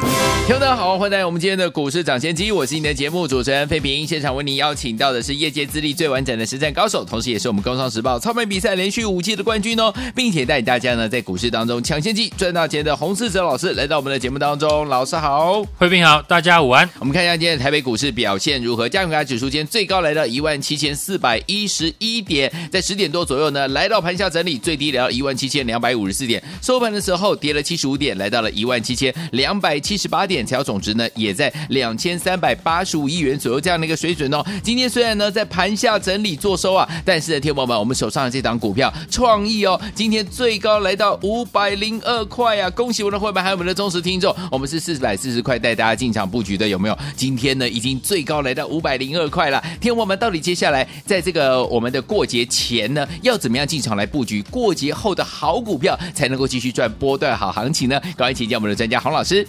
听众大家好，欢迎来到我们今天的股市涨先机，我是你的节目主持人费平。现场为您邀请到的是业界资历最完整的实战高手，同时也是我们工商时报操盘比赛连续五季的冠军哦，并且带大家呢在股市当中抢先机赚大钱的洪世哲老师来到我们的节目当中。老师好，费平好，大家午安。我们看一下今天的台北股市表现如何？加权指数今天最高来到一万七千四百一十一点，在十点多左右呢，来到盘下整理，最低来到一万七千两百五十四点，收盘的时候跌了七十五点，来到了一万七千两百七十八点。材料总值呢，也在两千三百八十五亿元左右这样的一个水准哦。今天虽然呢在盘下整理做收啊，但是呢，听众朋友们，我们手上的这档股票创意哦，今天最高来到五百零二块啊！恭喜我们的会员还有我们的忠实听众，我们是四百四十块带大家进场布局的，有没有？今天呢已经最高来到五百零二块了。听众朋友们，到底接下来在这个我们的过节前呢，要怎么样进场来布局？过节后的好股票才能够继续赚波段好行情呢？赶快请教我们的专家洪老师。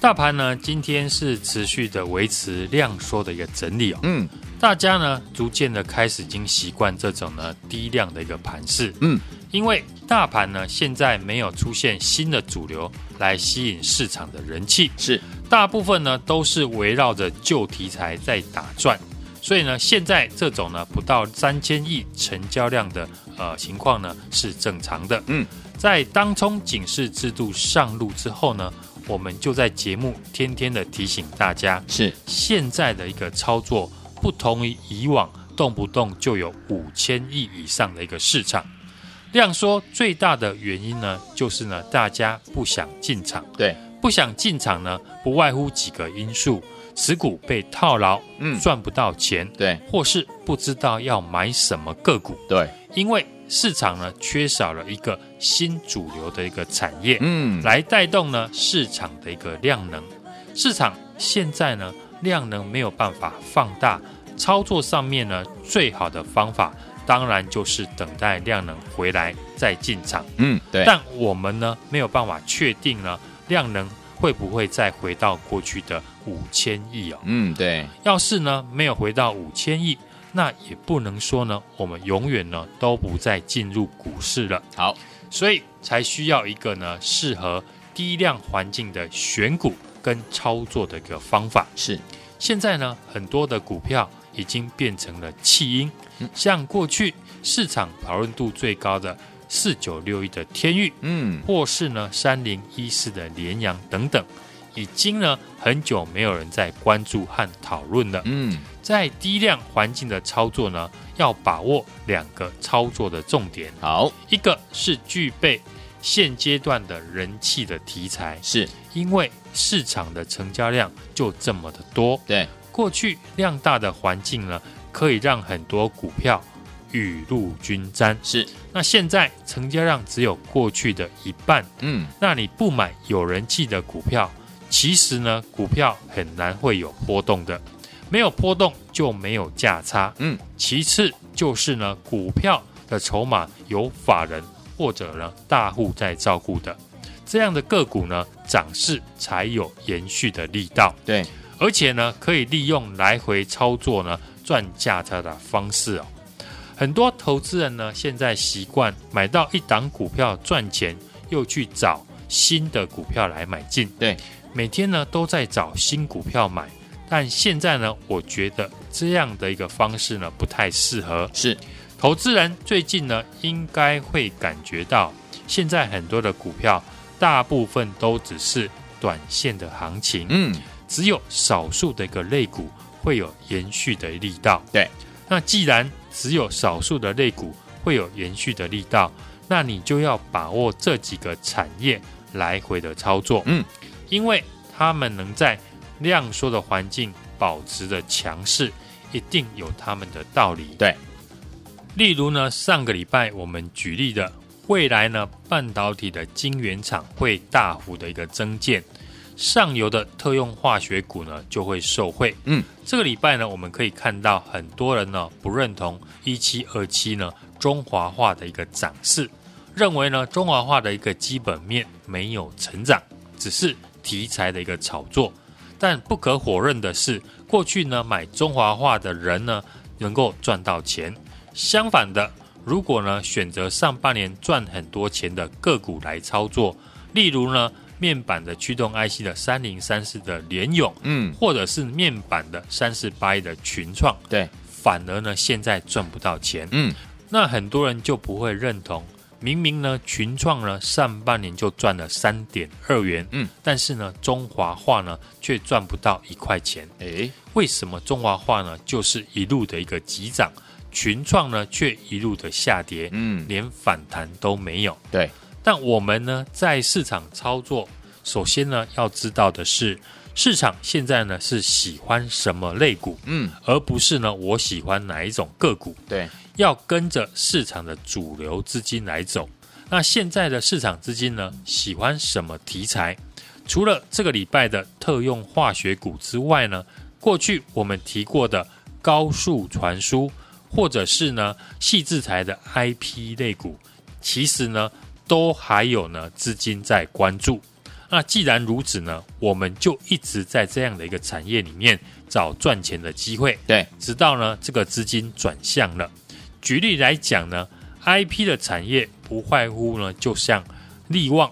大盘呢，今天是持续的维持量缩的一个整理哦。嗯，大家呢逐渐的开始已经习惯这种呢低量的一个盘势。嗯，因为大盘呢现在没有出现新的主流来吸引市场的人气，是大部分呢都是围绕着旧题材在打转，所以呢现在这种呢不到三千亿成交量的呃情况呢是正常的。嗯，在当冲警示制度上路之后呢。我们就在节目天天的提醒大家，是。现在的一个操作不同于以往，动不动就有五千亿以上的一个市场。量说，最大的原因呢，就是呢大家不想进场，对，不想进场呢，不外乎几个因素：持股被套牢，嗯，赚不到钱，对，或是不知道要买什么个股，对，因为。市场呢缺少了一个新主流的一个产业，嗯，来带动呢市场的一个量能。市场现在呢量能没有办法放大，操作上面呢最好的方法当然就是等待量能回来再进场，嗯，对。但我们呢没有办法确定呢量能会不会再回到过去的五千亿哦，嗯，对。要是呢没有回到五千亿。那也不能说呢，我们永远呢都不再进入股市了。好，所以才需要一个呢适合低量环境的选股跟操作的一个方法。是，现在呢很多的股票已经变成了弃婴，嗯，像过去市场讨论度最高的四九六一的天域，嗯，或是呢三零一四的联阳等等。已经呢很久没有人在关注和讨论了。嗯，在低量环境的操作呢，要把握两个操作的重点。好，一个是具备现阶段的人气的题材，是因为市场的成交量就这么的多。对，过去量大的环境呢，可以让很多股票雨露均沾。是，那现在成交量只有过去的一半。嗯，那你不买有人气的股票？其实呢，股票很难会有波动的，没有波动就没有价差。嗯，其次就是呢，股票的筹码有法人或者呢大户在照顾的，这样的个股呢，涨势才有延续的力道。对，而且呢，可以利用来回操作呢赚价差的方式哦。很多投资人呢，现在习惯买到一档股票赚钱，又去找新的股票来买进。对。每天呢都在找新股票买，但现在呢，我觉得这样的一个方式呢不太适合。是，投资人最近呢应该会感觉到，现在很多的股票大部分都只是短线的行情，嗯，只有少数的一个类股会有延续的力道。对，那既然只有少数的类股会有延续的力道，那你就要把握这几个产业来回的操作。嗯。因为他们能在量缩的环境保持的强势，一定有他们的道理。对，例如呢，上个礼拜我们举例的未来呢，半导体的晶圆厂会大幅的一个增建，上游的特用化学股呢就会受惠。嗯，这个礼拜呢，我们可以看到很多人呢不认同一七二七呢中华化的一个涨势，认为呢中华化的一个基本面没有成长，只是题材的一个炒作。但不可否认的是，过去呢买中华画的人呢能够赚到钱。相反的，如果呢选择上半年赚很多钱的个股来操作，例如呢。面板的驱动 IC 的三零三四的联咏，嗯，或者是面板的三四八一的群创，对，反而呢现在赚不到钱，嗯，那很多人就不会认同，明明呢群创呢上半年就赚了三点二元，嗯，但是呢中华化呢却赚不到一块钱，诶，为什么中华化呢就是一路的一个急涨，群创呢却一路的下跌，嗯，连反弹都没有，对。但我们呢，在市场操作，首先呢，要知道的是，市场现在呢是喜欢什么类股，嗯，而不是呢我喜欢哪一种个股，对，要跟着市场的主流资金来走。那现在的市场资金呢，喜欢什么题材？除了这个礼拜的特用化学股之外呢，过去我们提过的高速传输，或者是呢细制材的 IP 类股，其实呢。都还有呢，资金在关注。那既然如此呢，我们就一直在这样的一个产业里面找赚钱的机会。对，直到呢这个资金转向了。举例来讲呢，IP 的产业不外乎呢，就像力旺、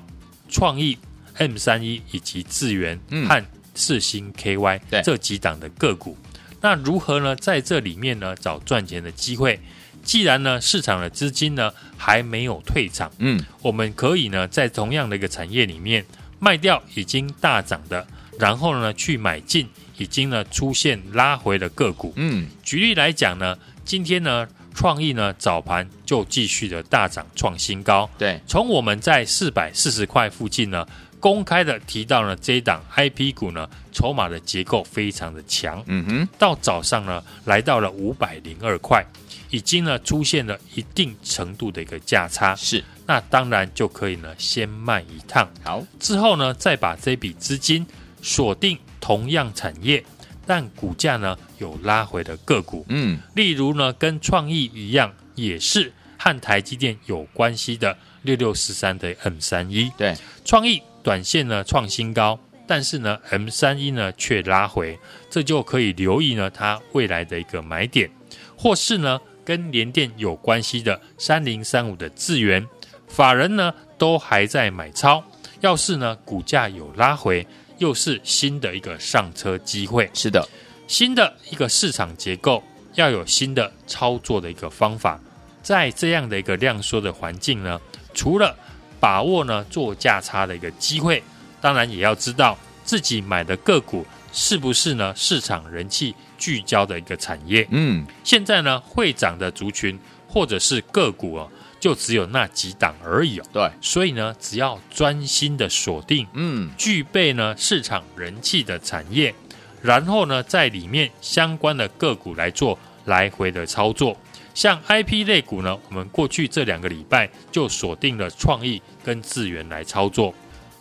创意、M 三一以及智源和四星 KY 这几档的个股。那如何呢，在这里面呢找赚钱的机会？既然呢，市场的资金呢还没有退场，嗯，我们可以呢在同样的一个产业里面卖掉已经大涨的，然后呢去买进已经呢出现拉回的个股，嗯，举例来讲呢，今天呢创意呢早盘就继续的大涨创新高，对，从我们在四百四十块附近呢公开的提到了这一档 IP 股呢筹码的结构非常的强，嗯哼，到早上呢来到了五百零二块。已经呢出现了一定程度的一个价差，是，那当然就可以呢先卖一趟，好，之后呢再把这笔资金锁定同样产业，但股价呢有拉回的个股，嗯，例如呢跟创意一样，也是和台积电有关系的六六四三的 M 三一，对，创意短线呢创新高，但是呢 M 三一呢却拉回，这就可以留意呢它未来的一个买点，或是呢。跟联电有关系的三零三五的智源，法人呢都还在买超。要是呢股价有拉回，又是新的一个上车机会。是的，新的一个市场结构，要有新的操作的一个方法。在这样的一个量缩的环境呢，除了把握呢做价差的一个机会，当然也要知道自己买的个股是不是呢市场人气。聚焦的一个产业，嗯，现在呢会涨的族群或者是个股哦，就只有那几档而已哦。对，所以呢，只要专心的锁定，嗯，具备呢市场人气的产业，然后呢在里面相关的个股来做来回的操作。像 IP 类股呢，我们过去这两个礼拜就锁定了创意跟智源来操作，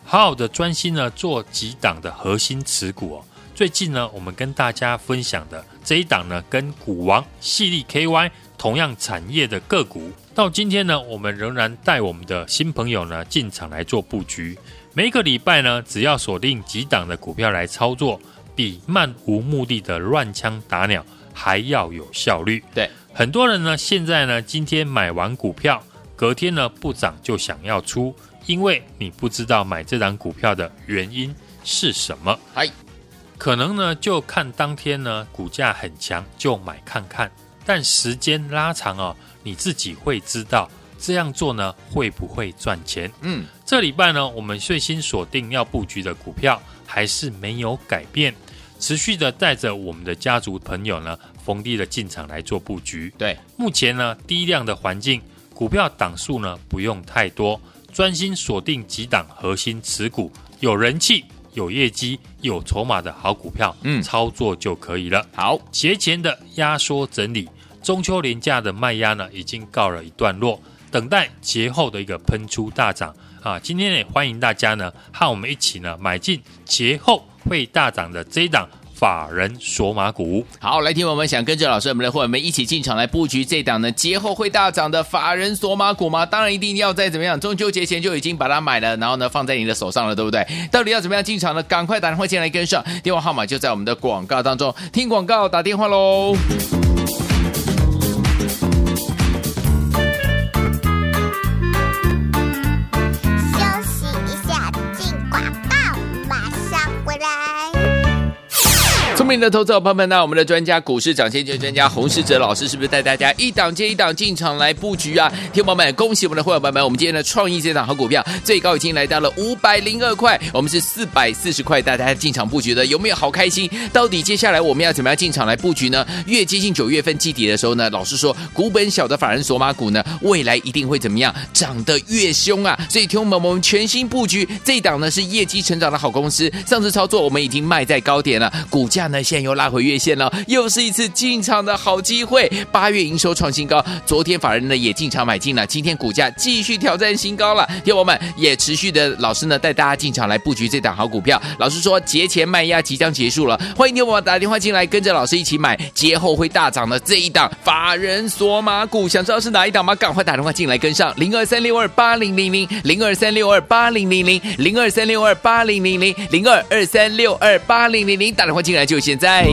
好好的专心呢做几档的核心持股哦。最近呢，我们跟大家分享的这一档呢，跟股王系力 KY 同样产业的个股，到今天呢，我们仍然带我们的新朋友呢进场来做布局。每一个礼拜呢，只要锁定几档的股票来操作，比漫无目的的乱枪打鸟还要有效率。对，很多人呢，现在呢，今天买完股票，隔天呢不涨就想要出，因为你不知道买这档股票的原因是什么。嗨。可能呢，就看当天呢，股价很强就买看看，但时间拉长哦，你自己会知道这样做呢会不会赚钱。嗯，这礼拜呢，我们最新锁定要布局的股票还是没有改变，持续的带着我们的家族朋友呢逢低的进场来做布局。对，目前呢低量的环境，股票档数呢不用太多，专心锁定几档核心持股，有人气。有业绩、有筹码的好股票，嗯，操作就可以了。好，节前的压缩整理，中秋连假的卖压呢，已经告了一段落。等待节后的一个喷出大涨啊！今天也欢迎大家呢，和我们一起呢买进节后会大涨的这一档。法人索马股，好，来听我们想跟着老师我们的伙伴们一起进场来布局这档呢节后会大涨的法人索马股吗？当然一定要在怎么样中秋节前就已经把它买了，然后呢放在你的手上了，对不对？到底要怎么样进场呢？赶快打电话进来跟上，电话号码就在我们的广告当中，听广告打电话喽。明的投资者朋友们，那我们的专家股市涨先机专家洪世哲老师是不是带大家一档接一档进场来布局啊？听友们，恭喜我们的会员朋友们，我们今天的创意这档好股票最高已经来到了五百零二块，我们是四百四十块大家进场布局的，有没有好开心？到底接下来我们要怎么样进场来布局呢？越接近九月份季底的时候呢，老师说股本小的法人索马股呢，未来一定会怎么样？涨得越凶啊！所以听友们，我们全新布局这档呢是业绩成长的好公司，上次操作我们已经卖在高点了，股价呢。现又拉回月线了，又是一次进场的好机会。八月营收创新高，昨天法人呢也进场买进了，今天股价继续挑战新高了。听我们也持续的老师呢带大家进场来布局这档好股票。老师说节前卖压即将结束了，欢迎听我们打电话进来，跟着老师一起买节后会大涨的这一档法人索马股。想知道是哪一档吗？赶快打电话进来跟上零二三六二八零零零零二三六二八零零零零二三六二八零零零零二二三六二八零零零打电话进来就。现在。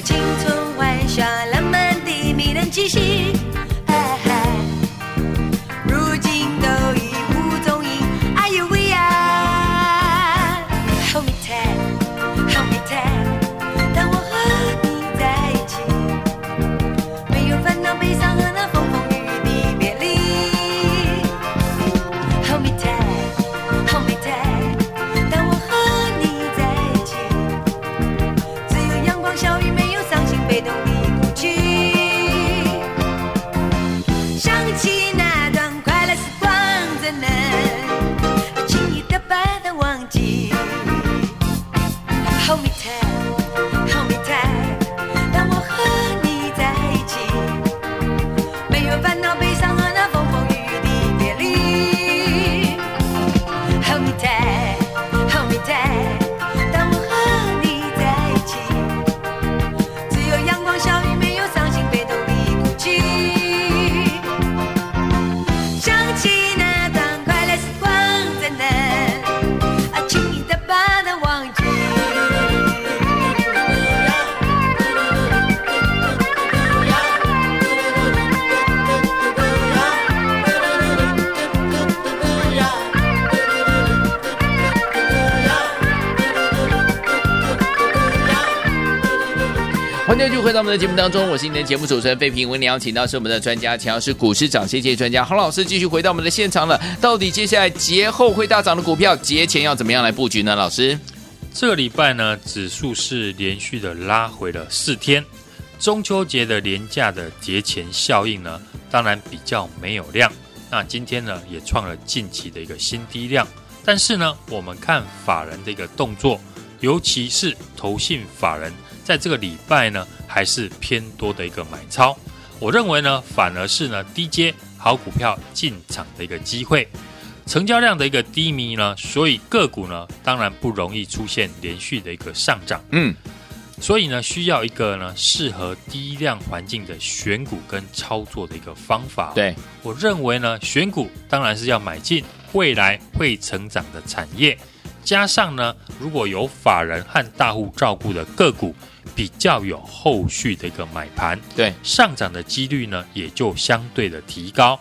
青春欢笑浪漫的迷人气息。回到我们的节目当中，我是今天节目主持人费平。为你邀请到是我们的专家，强势股市涨跌专家洪老师，继续回到我们的现场了。到底接下来节后会大涨的股票，节前要怎么样来布局呢？老师，这礼拜呢，指数是连续的拉回了四天，中秋节的廉价的节前效应呢，当然比较没有量。那今天呢，也创了近期的一个新低量。但是呢，我们看法人的一个动作，尤其是投信法人。在这个礼拜呢，还是偏多的一个买超。我认为呢，反而是呢低阶好股票进场的一个机会。成交量的一个低迷呢，所以个股呢当然不容易出现连续的一个上涨。嗯，所以呢需要一个呢适合低量环境的选股跟操作的一个方法。对，我认为呢选股当然是要买进未来会成长的产业，加上呢如果有法人和大户照顾的个股。比较有后续的一个买盘，对上涨的几率呢，也就相对的提高。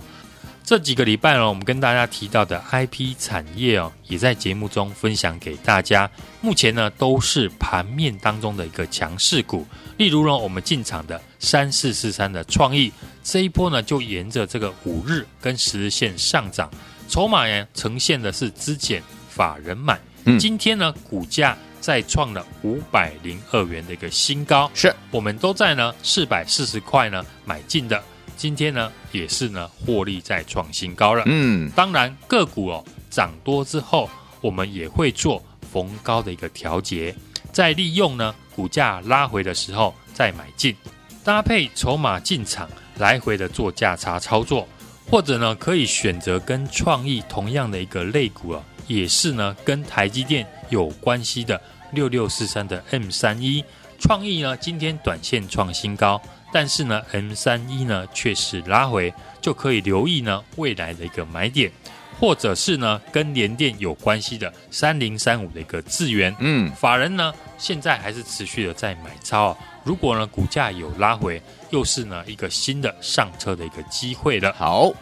这几个礼拜呢，我们跟大家提到的 IP 产业哦，也在节目中分享给大家。目前呢，都是盘面当中的一个强势股。例如呢，我们进场的三四四三的创意，这一波呢，就沿着这个五日跟十日线上涨，筹码呢呈现的是资减法人买。嗯，今天呢，股价。再创了五百零二元的一个新高，是。我们都在呢四百四十块呢买进的，今天呢也是呢获利再创新高了。嗯，当然个股哦涨多之后，我们也会做逢高的一个调节，再利用呢股价拉回的时候再买进，搭配筹码进场来回的做价差操作，或者呢可以选择跟创意同样的一个类股啊，也是呢跟台积电有关系的。六六四三的 M 三一创意呢，今天短线创新高，但是呢，M 三一呢却是拉回，就可以留意呢未来的一个买点，或者是呢跟联电有关系的三零三五的一个智原，嗯，法人呢现在还是持续的在买超啊，如果呢股价有拉回，又是呢一个新的上车的一个机会了。好。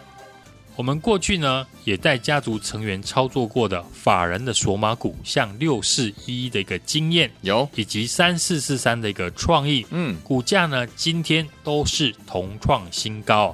我们过去呢，也带家族成员操作过的法人的索马股，像六四一一的一个经验有，以及三四四三的一个创意，嗯，股价呢今天都是同创新高。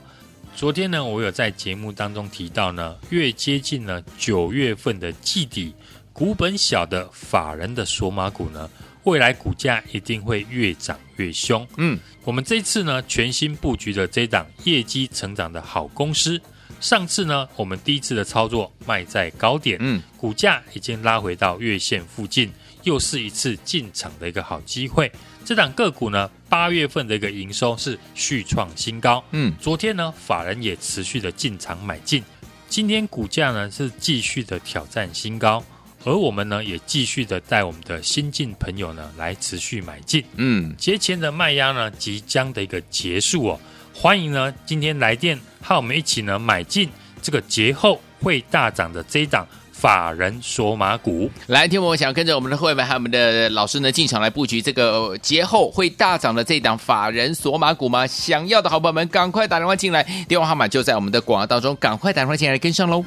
昨天呢，我有在节目当中提到呢，越接近了九月份的季底，股本小的法人的索马股呢，未来股价一定会越涨越凶。嗯，我们这次呢，全新布局的这档业绩成长的好公司。上次呢，我们第一次的操作卖在高点，嗯，股价已经拉回到月线附近，又是一次进场的一个好机会。这档个股呢，八月份的一个营收是续创新高，嗯，昨天呢，法人也持续的进场买进，今天股价呢是继续的挑战新高，而我们呢也继续的带我们的新进朋友呢来持续买进，嗯，节前的卖压呢即将的一个结束哦。欢迎呢，今天来电和我们一起呢买进这个节后会大涨的这一档法人索马股。来，听我想跟着我们的会员和我们的老师呢进场来布局这个节后会大涨的这一档法人索马股吗？想要的好朋友们赶快打电话进来，电话号码就在我们的广告当中，赶快打电话进来跟上喽。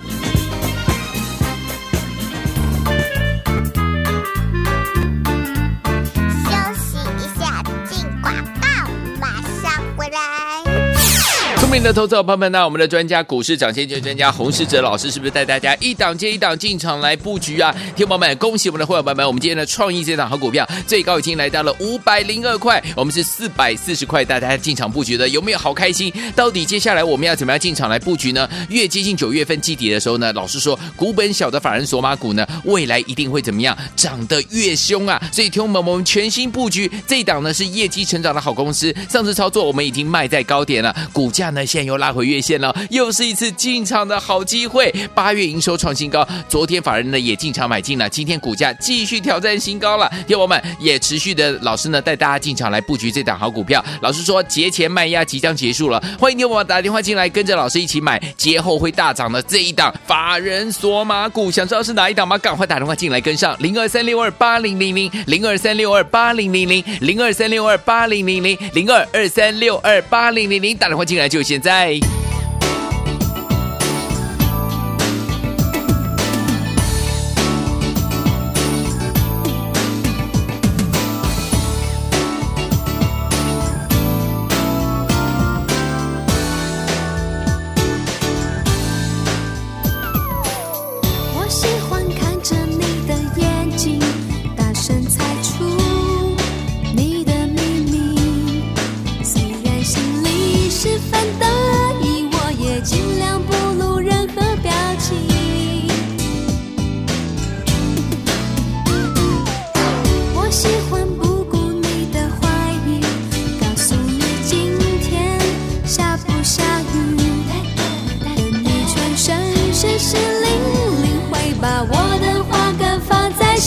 明的投资者朋友们，那我们的专家股市涨先机专家洪世哲老师是不是带大家一档接一档进场来布局啊？听众朋友们，恭喜我们的会员朋友们，我们今天的创意这档好股票最高已经来到了五百零二块，我们是四百四十块大家进场布局的，有没有好开心？到底接下来我们要怎么样进场来布局呢？越接近九月份季底的时候呢，老师说股本小的法人索马股呢，未来一定会怎么样？涨得越凶啊！所以听众朋友们，我们全新布局这档呢是业绩成长的好公司，上次操作我们已经卖在高点了，股价呢？现在又拉回月线了，又是一次进场的好机会。八月营收创新高，昨天法人呢也进场买进了，今天股价继续挑战新高了。听我们也持续的老师呢带大家进场来布局这档好股票。老师说节前卖压即将结束了，欢迎听我们打电话进来，跟着老师一起买节后会大涨的这一档法人索马股。想知道是哪一档吗？赶快打电话进来跟上零二三六二八零零零零二三六二八零零零零二三六二八零零零零二二三六二八零零零打电话进来就先。现在。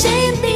继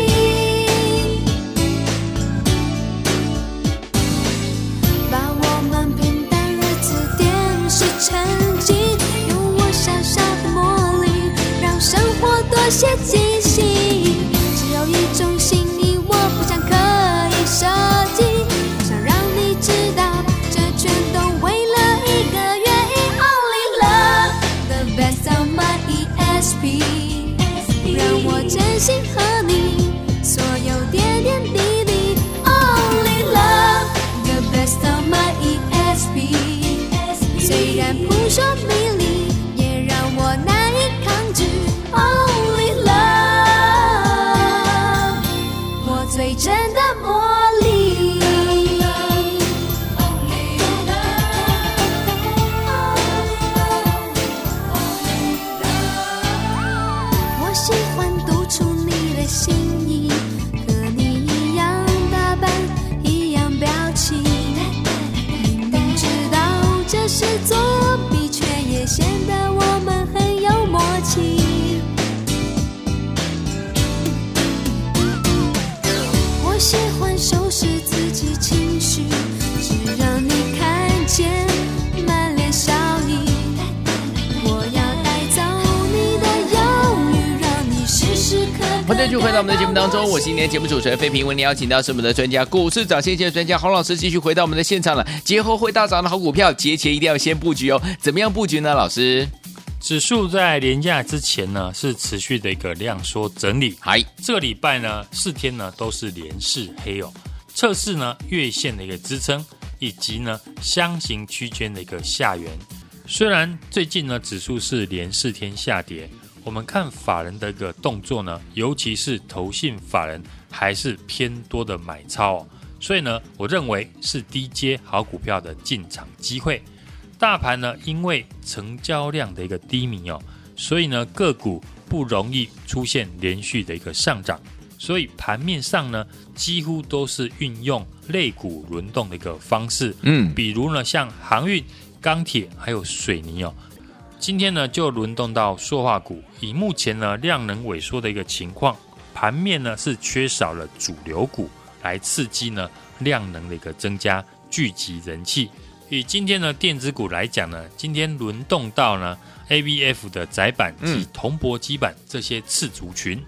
们的节目当中，我是今天节目主持人费平，为您邀请到是我们的专家，股市涨先机的专家洪老师，继续回到我们的现场了。节后会大涨的好股票，节前一定要先布局哦。怎么样布局呢？老师，指数在连假之前呢，是持续的一个量缩整理。嗨，这个礼拜呢，四天呢都是连四黑哦，测试呢月线的一个支撑，以及呢箱型区间的一个下缘。虽然最近呢指数是连四天下跌。我们看法人的一个动作呢，尤其是投信法人还是偏多的买超哦，所以呢，我认为是低阶好股票的进场机会。大盘呢，因为成交量的一个低迷哦，所以呢，个股不容易出现连续的一个上涨，所以盘面上呢，几乎都是运用类股轮动的一个方式，嗯，比如呢，像航运、钢铁还有水泥哦。今天呢，就轮动到塑化股。以目前呢量能萎缩的一个情况，盘面呢是缺少了主流股来刺激呢量能的一个增加，聚集人气。以今天的电子股来讲呢，今天轮动到呢 ABF 的窄板及铜箔基板这些次族群。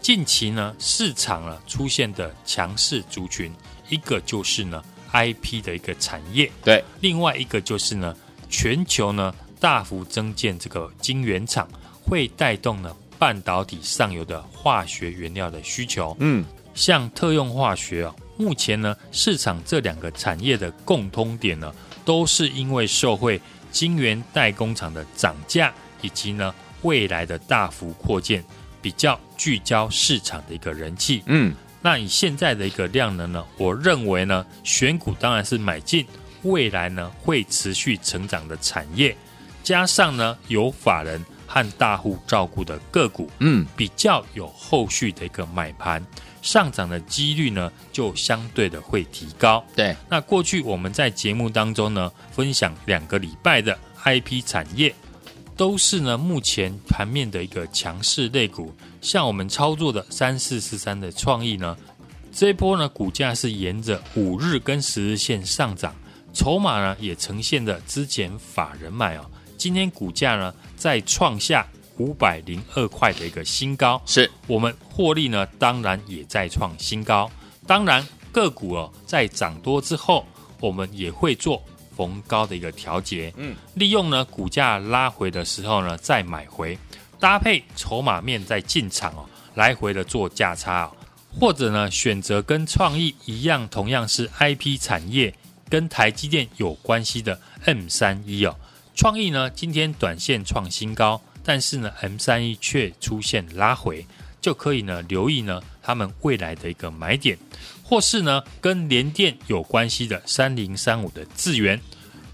近期呢市场呢出现的强势族群，一个就是呢 IP 的一个产业，对，另外一个就是呢全球呢。大幅增建这个晶圆厂，会带动呢半导体上游的化学原料的需求。嗯，像特用化学啊，目前呢市场这两个产业的共通点呢，都是因为受惠晶圆代工厂的涨价，以及呢未来的大幅扩建，比较聚焦市场的一个人气。嗯，那以现在的一个量能呢，我认为呢选股当然是买进未来呢会持续成长的产业。加上呢，有法人和大户照顾的个股，嗯，比较有后续的一个买盘上涨的几率呢，就相对的会提高。对，那过去我们在节目当中呢，分享两个礼拜的 IP 产业，都是呢目前盘面的一个强势类股。像我们操作的三四四三的创意呢，这一波呢股价是沿着五日跟十日线上涨，筹码呢也呈现了之前法人买哦。今天股价呢再创下五百零二块的一个新高，是。我们获利呢，当然也在创新高。当然个股哦，在涨多之后，我们也会做逢高的一个调节，嗯，利用呢股价拉回的时候呢再买回，搭配筹码面再进场哦，来回的做价差哦，或者呢选择跟创意一样，同样是 IP 产业跟台积电有关系的 M 三一哦。创意呢，今天短线创新高，但是呢，M 三一却出现拉回，就可以呢留意呢他们未来的一个买点，或是呢跟联电有关系的三零三五的智源，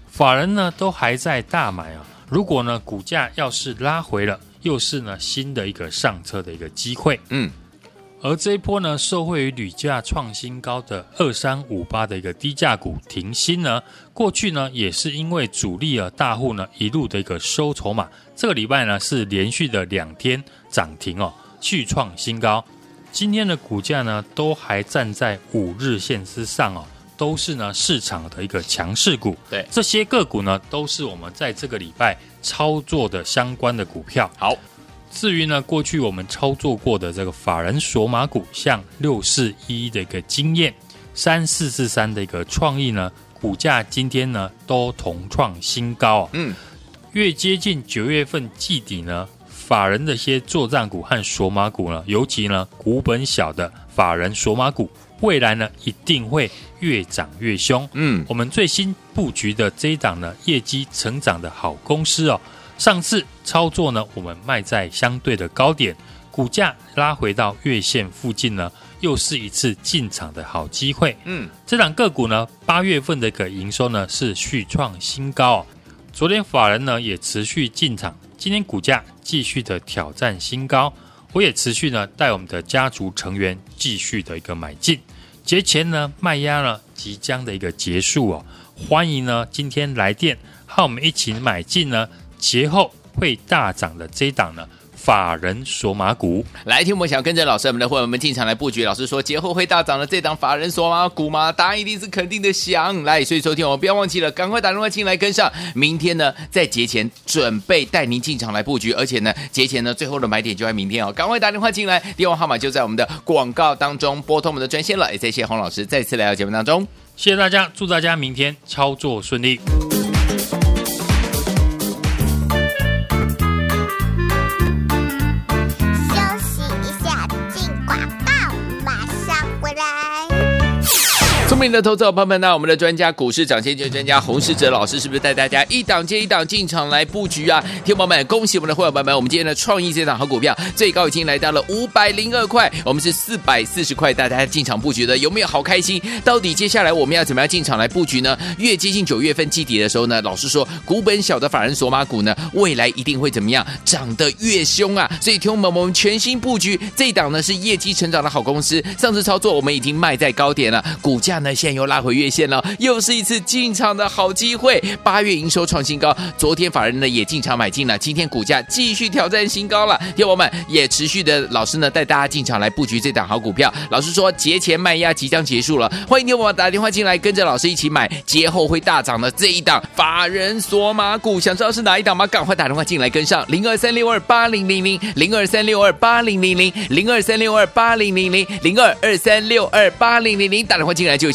法人呢都还在大买啊。如果呢股价要是拉回了，又是呢新的一个上车的一个机会。嗯。而这一波呢，受惠于铝价创新高的二三五八的一个低价股停薪呢，过去呢也是因为主力啊大户呢一路的一个收筹码，这个礼拜呢是连续的两天涨停哦，续创新高。今天的股价呢都还站在五日线之上哦，都是呢市场的一个强势股。对，这些个股呢都是我们在这个礼拜操作的相关的股票。好。至于呢，过去我们操作过的这个法人索马股，像六四一一的一个经验，三四四三的一个创意呢，股价今天呢都同创新高。嗯，越接近九月份季底呢，法人的一些作战股和索马股呢，尤其呢股本小的法人索马股，未来呢一定会越涨越凶。嗯，我们最新布局的这一档呢，业绩成长的好公司哦。上次操作呢，我们卖在相对的高点，股价拉回到月线附近呢，又是一次进场的好机会。嗯，这档个股呢，八月份的一个营收呢是续创新高哦。昨天法人呢也持续进场，今天股价继续的挑战新高，我也持续呢带我们的家族成员继续的一个买进。节前呢卖压呢即将的一个结束哦，欢迎呢今天来电和我们一起买进呢。节后会大涨的这一档呢，法人索马股，来听我们想要跟着老师我们的会员们进场来布局。老师说节后会大涨的这档法人索马股吗？答案一定是肯定的想。来，所以昨天我们不要忘记了，赶快打电话进来跟上。明天呢，在节前准备带您进场来布局，而且呢，节前呢最后的买点就在明天哦。赶快打电话进来，电话号码就在我们的广告当中，拨通我们的专线了。也谢谢洪老师再次来到节目当中，谢谢大家，祝大家明天操作顺利。明的投资者朋友们，那我们的专家股市涨先机专家洪世哲老师是不是带大家一档接一档进场来布局啊？听友们，恭喜我们的会员朋友们，我们今天的创意这档好股票最高已经来到了五百零二块，我们是四百四十块带大家进场布局的，有没有好开心？到底接下来我们要怎么样进场来布局呢？越接近九月份季底的时候呢，老师说股本小的法人索马股呢，未来一定会怎么样？涨得越凶啊！所以听友们，我们全新布局这档呢是业绩成长的好公司，上次操作我们已经卖在高点了，股价。呢现在又拉回月线了，又是一次进场的好机会。八月营收创新高，昨天法人呢也进场买进了，今天股价继续挑战新高了。听友们也持续的老师呢带大家进场来布局这档好股票。老师说节前卖压即将结束了，欢迎听友们打电话进来，跟着老师一起买节后会大涨的这一档法人索马股。想知道是哪一档吗？赶快打电话进来跟上零二三六二八零零零零二三六二八零零零零二三六二八零零零零二二三六二八零零零打电话进来就。